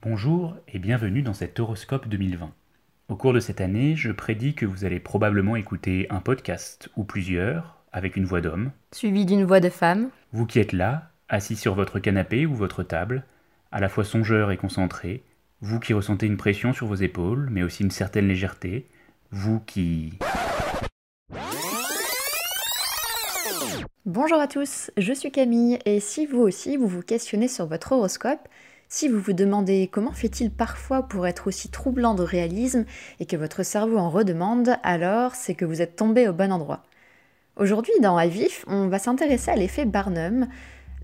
Bonjour et bienvenue dans cet horoscope 2020. Au cours de cette année, je prédis que vous allez probablement écouter un podcast ou plusieurs avec une voix d'homme. Suivi d'une voix de femme. Vous qui êtes là, assis sur votre canapé ou votre table, à la fois songeur et concentré, vous qui ressentez une pression sur vos épaules, mais aussi une certaine légèreté, vous qui... Bonjour à tous, je suis Camille et si vous aussi vous vous questionnez sur votre horoscope, si vous vous demandez comment fait-il parfois pour être aussi troublant de réalisme et que votre cerveau en redemande, alors c'est que vous êtes tombé au bon endroit. Aujourd'hui dans Avif, on va s'intéresser à l'effet Barnum,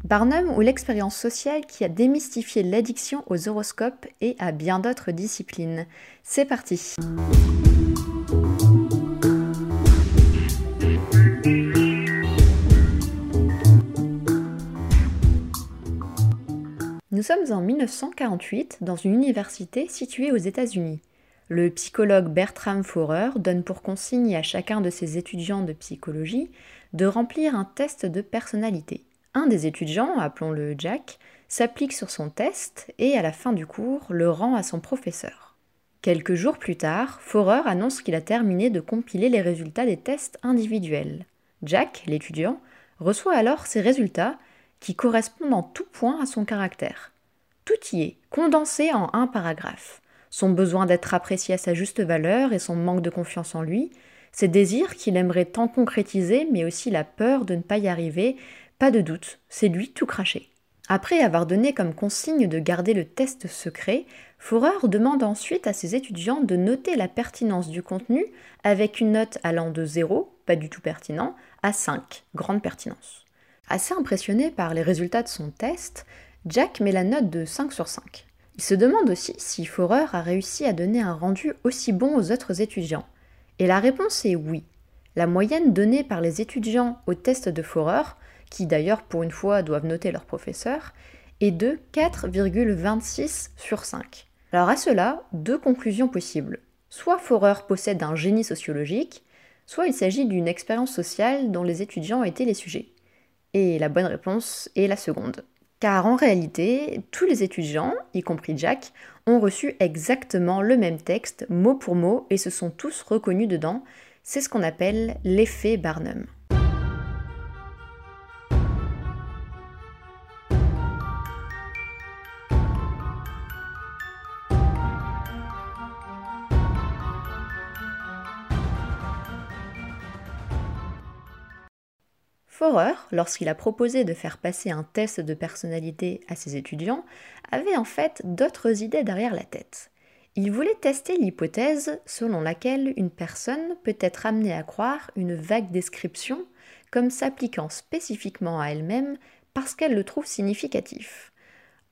Barnum ou l'expérience sociale qui a démystifié l'addiction aux horoscopes et à bien d'autres disciplines. C'est parti sommes en 1948 dans une université située aux États-Unis. Le psychologue Bertram Forer donne pour consigne à chacun de ses étudiants de psychologie de remplir un test de personnalité. Un des étudiants, appelons-le Jack, s'applique sur son test et à la fin du cours le rend à son professeur. Quelques jours plus tard, Forer annonce qu'il a terminé de compiler les résultats des tests individuels. Jack, l'étudiant, reçoit alors ses résultats qui correspondent en tout point à son caractère. Tout y est, condensé en un paragraphe. Son besoin d'être apprécié à sa juste valeur et son manque de confiance en lui, ses désirs qu'il aimerait tant concrétiser, mais aussi la peur de ne pas y arriver, pas de doute, c'est lui tout craché. Après avoir donné comme consigne de garder le test secret, Forer demande ensuite à ses étudiants de noter la pertinence du contenu avec une note allant de 0, pas du tout pertinent, à 5, grande pertinence. Assez impressionné par les résultats de son test, Jack met la note de 5 sur 5. Il se demande aussi si Forer a réussi à donner un rendu aussi bon aux autres étudiants. Et la réponse est oui. La moyenne donnée par les étudiants au test de Forer, qui d'ailleurs pour une fois doivent noter leur professeur, est de 4,26 sur 5. Alors à cela, deux conclusions possibles. Soit Forer possède un génie sociologique, soit il s'agit d'une expérience sociale dont les étudiants étaient les sujets. Et la bonne réponse est la seconde. Car en réalité, tous les étudiants, y compris Jack, ont reçu exactement le même texte, mot pour mot, et se sont tous reconnus dedans. C'est ce qu'on appelle l'effet Barnum. Lorsqu'il a proposé de faire passer un test de personnalité à ses étudiants, avait en fait d'autres idées derrière la tête. Il voulait tester l'hypothèse selon laquelle une personne peut être amenée à croire une vague description comme s'appliquant spécifiquement à elle-même parce qu'elle le trouve significatif.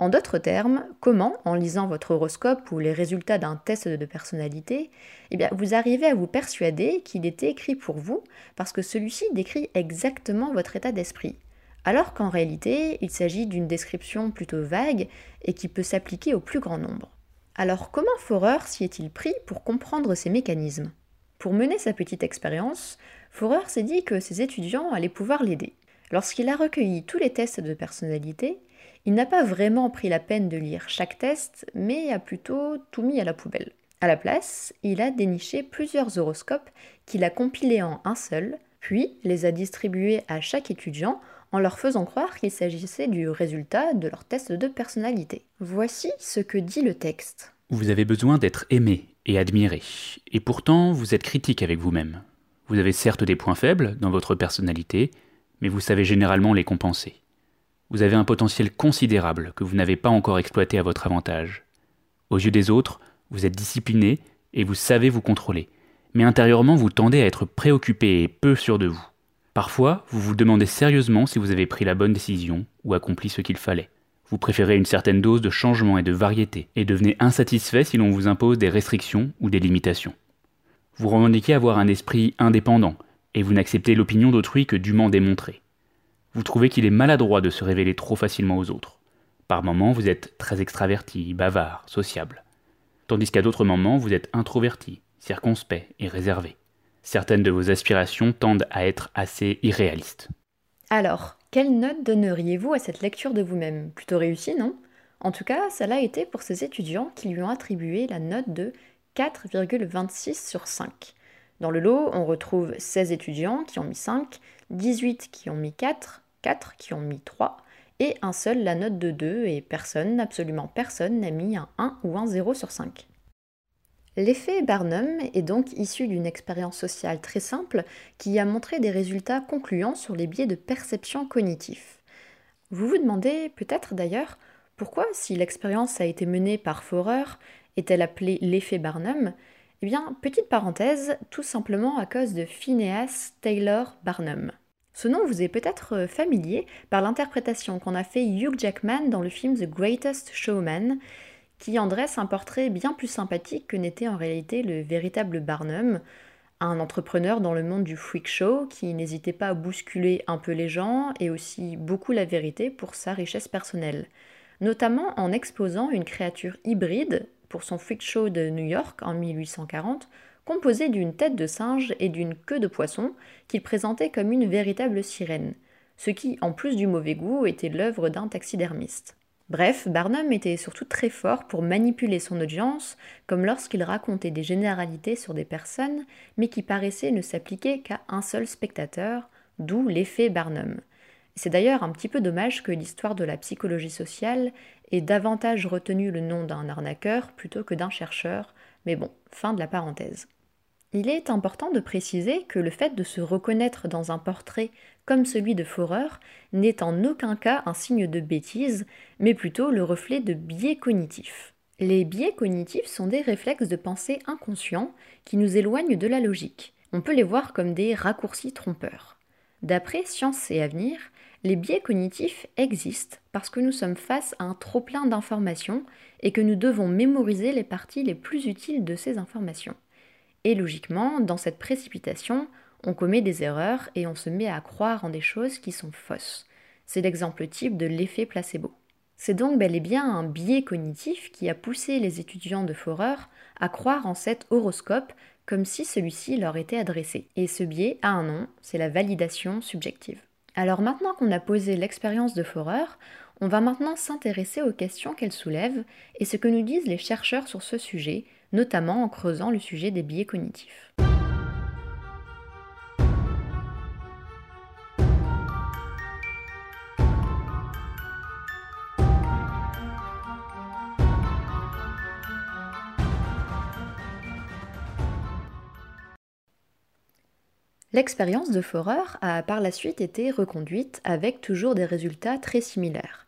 En d'autres termes, comment, en lisant votre horoscope ou les résultats d'un test de personnalité, eh vous arrivez à vous persuader qu'il était écrit pour vous parce que celui-ci décrit exactement votre état d'esprit, alors qu'en réalité, il s'agit d'une description plutôt vague et qui peut s'appliquer au plus grand nombre. Alors comment Forer s'y est-il pris pour comprendre ces mécanismes? Pour mener sa petite expérience, Forer s'est dit que ses étudiants allaient pouvoir l'aider. Lorsqu'il a recueilli tous les tests de personnalité, il n'a pas vraiment pris la peine de lire chaque test, mais a plutôt tout mis à la poubelle. À la place, il a déniché plusieurs horoscopes qu'il a compilés en un seul, puis les a distribués à chaque étudiant en leur faisant croire qu'il s'agissait du résultat de leur test de personnalité. Voici ce que dit le texte. Vous avez besoin d'être aimé et admiré, et pourtant vous êtes critique avec vous-même. Vous avez certes des points faibles dans votre personnalité, mais vous savez généralement les compenser vous avez un potentiel considérable que vous n'avez pas encore exploité à votre avantage. Aux yeux des autres, vous êtes discipliné et vous savez vous contrôler, mais intérieurement vous tendez à être préoccupé et peu sûr de vous. Parfois, vous vous demandez sérieusement si vous avez pris la bonne décision ou accompli ce qu'il fallait. Vous préférez une certaine dose de changement et de variété, et devenez insatisfait si l'on vous impose des restrictions ou des limitations. Vous revendiquez avoir un esprit indépendant, et vous n'acceptez l'opinion d'autrui que dûment démontrée vous trouvez qu'il est maladroit de se révéler trop facilement aux autres. Par moments, vous êtes très extraverti, bavard, sociable. Tandis qu'à d'autres moments, vous êtes introverti, circonspect et réservé. Certaines de vos aspirations tendent à être assez irréalistes. Alors, quelle note donneriez-vous à cette lecture de vous-même? Plutôt réussie, non? En tout cas, ça l'a été pour ces étudiants qui lui ont attribué la note de 4,26 sur 5. Dans le lot, on retrouve 16 étudiants qui ont mis 5, 18 qui ont mis 4, 4 qui ont mis 3, et un seul la note de 2, et personne, absolument personne, n'a mis un 1 ou un 0 sur 5. L'effet Barnum est donc issu d'une expérience sociale très simple qui a montré des résultats concluants sur les biais de perception cognitif. Vous vous demandez peut-être d'ailleurs pourquoi, si l'expérience a été menée par Forer, est-elle appelée l'effet Barnum? Eh bien, petite parenthèse, tout simplement à cause de Phineas Taylor Barnum. Ce nom vous est peut-être familier par l'interprétation qu'en a fait Hugh Jackman dans le film The Greatest Showman, qui en dresse un portrait bien plus sympathique que n'était en réalité le véritable Barnum, un entrepreneur dans le monde du freak show qui n'hésitait pas à bousculer un peu les gens et aussi beaucoup la vérité pour sa richesse personnelle, notamment en exposant une créature hybride pour son freak show de New York en 1840, composée d'une tête de singe et d'une queue de poisson qu'il présentait comme une véritable sirène, ce qui, en plus du mauvais goût, était l'œuvre d'un taxidermiste. Bref, Barnum était surtout très fort pour manipuler son audience, comme lorsqu'il racontait des généralités sur des personnes, mais qui paraissaient ne s'appliquer qu'à un seul spectateur, d'où l'effet Barnum. C'est d'ailleurs un petit peu dommage que l'histoire de la psychologie sociale ait davantage retenu le nom d'un arnaqueur plutôt que d'un chercheur, mais bon, fin de la parenthèse. Il est important de préciser que le fait de se reconnaître dans un portrait comme celui de Forer, n'est en aucun cas un signe de bêtise, mais plutôt le reflet de biais cognitifs. Les biais cognitifs sont des réflexes de pensée inconscients qui nous éloignent de la logique. On peut les voir comme des raccourcis trompeurs. D'après Science et Avenir, les biais cognitifs existent parce que nous sommes face à un trop-plein d'informations et que nous devons mémoriser les parties les plus utiles de ces informations. Et logiquement, dans cette précipitation, on commet des erreurs et on se met à croire en des choses qui sont fausses. C'est l'exemple type de l'effet placebo. C'est donc bel et bien un biais cognitif qui a poussé les étudiants de Forer à croire en cet horoscope comme si celui-ci leur était adressé. Et ce biais a un nom, c'est la validation subjective. Alors maintenant qu'on a posé l'expérience de Forer, on va maintenant s'intéresser aux questions qu'elle soulève et ce que nous disent les chercheurs sur ce sujet, notamment en creusant le sujet des biais cognitifs. L'expérience de Forer a par la suite été reconduite avec toujours des résultats très similaires.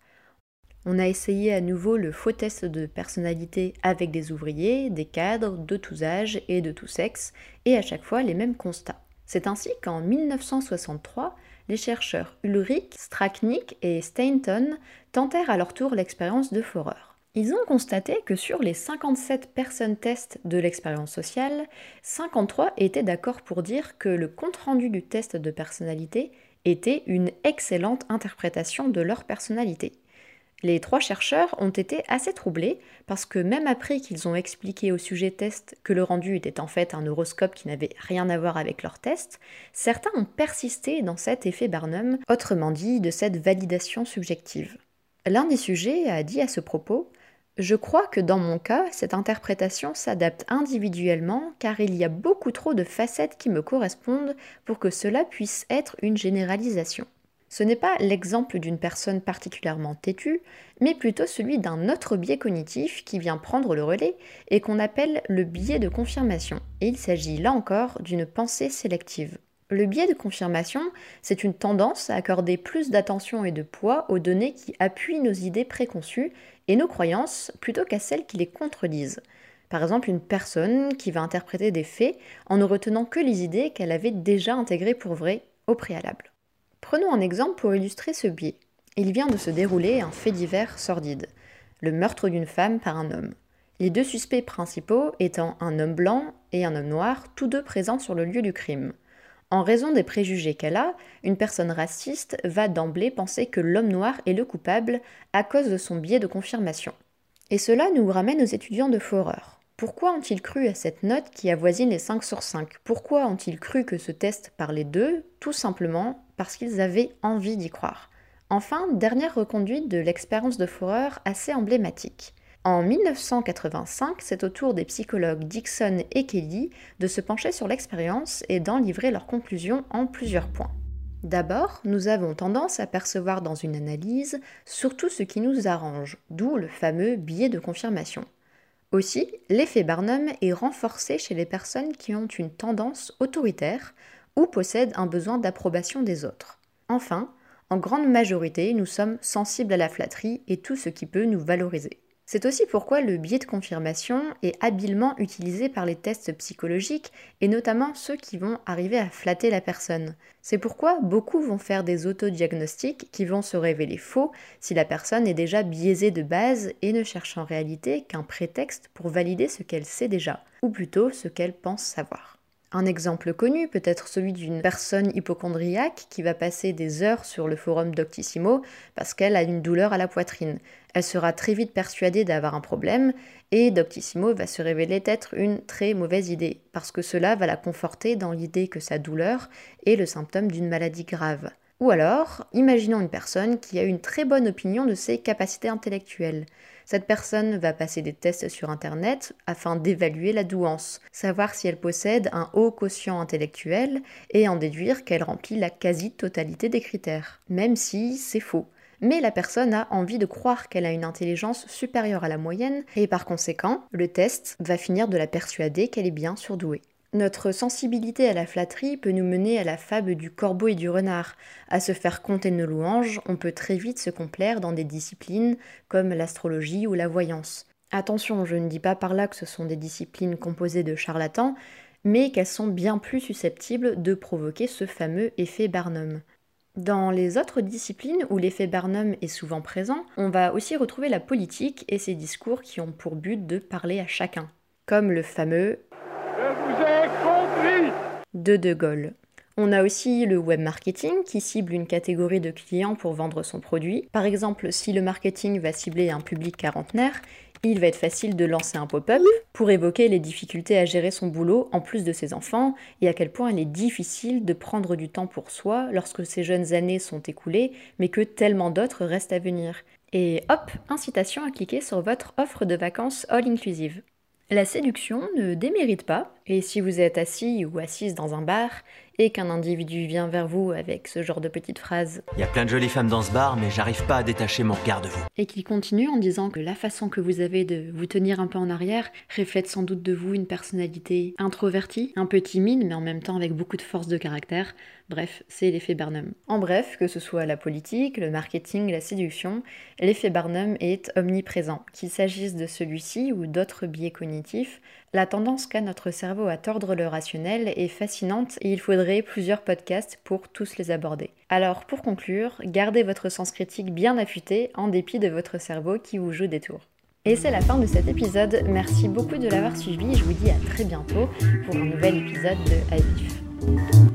On a essayé à nouveau le faux test de personnalité avec des ouvriers, des cadres de tous âges et de tous sexes, et à chaque fois les mêmes constats. C'est ainsi qu'en 1963, les chercheurs Ulrich, Straknik et Stainton tentèrent à leur tour l'expérience de Forer. Ils ont constaté que sur les 57 personnes test de l'expérience sociale, 53 étaient d'accord pour dire que le compte-rendu du test de personnalité était une excellente interprétation de leur personnalité. Les trois chercheurs ont été assez troublés parce que même après qu'ils ont expliqué au sujet test que le rendu était en fait un horoscope qui n'avait rien à voir avec leur test, certains ont persisté dans cet effet Barnum, autrement dit de cette validation subjective. L'un des sujets a dit à ce propos je crois que dans mon cas, cette interprétation s'adapte individuellement car il y a beaucoup trop de facettes qui me correspondent pour que cela puisse être une généralisation. Ce n'est pas l'exemple d'une personne particulièrement têtue, mais plutôt celui d'un autre biais cognitif qui vient prendre le relais et qu'on appelle le biais de confirmation. Et il s'agit là encore d'une pensée sélective. Le biais de confirmation, c'est une tendance à accorder plus d'attention et de poids aux données qui appuient nos idées préconçues et nos croyances plutôt qu'à celles qui les contredisent. Par exemple, une personne qui va interpréter des faits en ne retenant que les idées qu'elle avait déjà intégrées pour vraies au préalable. Prenons un exemple pour illustrer ce biais. Il vient de se dérouler un fait divers sordide, le meurtre d'une femme par un homme. Les deux suspects principaux étant un homme blanc et un homme noir, tous deux présents sur le lieu du crime. En raison des préjugés qu'elle a, une personne raciste va d'emblée penser que l'homme noir est le coupable à cause de son biais de confirmation. Et cela nous ramène aux étudiants de Forer. Pourquoi ont-ils cru à cette note qui avoisine les 5 sur 5 Pourquoi ont-ils cru que ce test parlait d'eux? Tout simplement parce qu'ils avaient envie d'y croire. Enfin, dernière reconduite de l'expérience de Forer assez emblématique. En 1985, c'est au tour des psychologues Dixon et Kelly de se pencher sur l'expérience et d'en livrer leurs conclusions en plusieurs points. D'abord, nous avons tendance à percevoir dans une analyse surtout ce qui nous arrange, d'où le fameux biais de confirmation. Aussi, l'effet Barnum est renforcé chez les personnes qui ont une tendance autoritaire ou possèdent un besoin d'approbation des autres. Enfin, en grande majorité, nous sommes sensibles à la flatterie et tout ce qui peut nous valoriser. C'est aussi pourquoi le biais de confirmation est habilement utilisé par les tests psychologiques et notamment ceux qui vont arriver à flatter la personne. C'est pourquoi beaucoup vont faire des autodiagnostics qui vont se révéler faux si la personne est déjà biaisée de base et ne cherche en réalité qu'un prétexte pour valider ce qu'elle sait déjà, ou plutôt ce qu'elle pense savoir. Un exemple connu peut être celui d'une personne hypochondriaque qui va passer des heures sur le forum Doctissimo parce qu'elle a une douleur à la poitrine. Elle sera très vite persuadée d'avoir un problème et Doctissimo va se révéler être une très mauvaise idée parce que cela va la conforter dans l'idée que sa douleur est le symptôme d'une maladie grave. Ou alors, imaginons une personne qui a une très bonne opinion de ses capacités intellectuelles. Cette personne va passer des tests sur Internet afin d'évaluer la douance, savoir si elle possède un haut quotient intellectuel et en déduire qu'elle remplit la quasi-totalité des critères, même si c'est faux. Mais la personne a envie de croire qu'elle a une intelligence supérieure à la moyenne et par conséquent, le test va finir de la persuader qu'elle est bien surdouée. Notre sensibilité à la flatterie peut nous mener à la fable du corbeau et du renard. À se faire compter nos louanges, on peut très vite se complaire dans des disciplines comme l'astrologie ou la voyance. Attention, je ne dis pas par là que ce sont des disciplines composées de charlatans, mais qu'elles sont bien plus susceptibles de provoquer ce fameux effet Barnum. Dans les autres disciplines où l'effet Barnum est souvent présent, on va aussi retrouver la politique et ses discours qui ont pour but de parler à chacun, comme le fameux de De Gaulle. On a aussi le web marketing qui cible une catégorie de clients pour vendre son produit. Par exemple, si le marketing va cibler un public quarantenaire, il va être facile de lancer un pop-up pour évoquer les difficultés à gérer son boulot en plus de ses enfants et à quel point il est difficile de prendre du temps pour soi lorsque ces jeunes années sont écoulées mais que tellement d'autres restent à venir. Et hop, incitation à cliquer sur votre offre de vacances all inclusive. La séduction ne démérite pas, et si vous êtes assis ou assise dans un bar et qu'un individu vient vers vous avec ce genre de petite phrase Il y a plein de jolies femmes dans ce bar, mais j'arrive pas à détacher mon regard de vous. Et qu'il continue en disant que la façon que vous avez de vous tenir un peu en arrière reflète sans doute de vous une personnalité introvertie, un peu timide, mais en même temps avec beaucoup de force de caractère. Bref, c'est l'effet Barnum. En bref, que ce soit la politique, le marketing, la séduction, l'effet Barnum est omniprésent. Qu'il s'agisse de celui-ci ou d'autres biais cognitifs, la tendance qu'a notre cerveau à tordre le rationnel est fascinante et il faudrait plusieurs podcasts pour tous les aborder. Alors pour conclure, gardez votre sens critique bien affûté en dépit de votre cerveau qui vous joue des tours. Et c'est la fin de cet épisode, merci beaucoup de l'avoir suivi et je vous dis à très bientôt pour un nouvel épisode de Avif.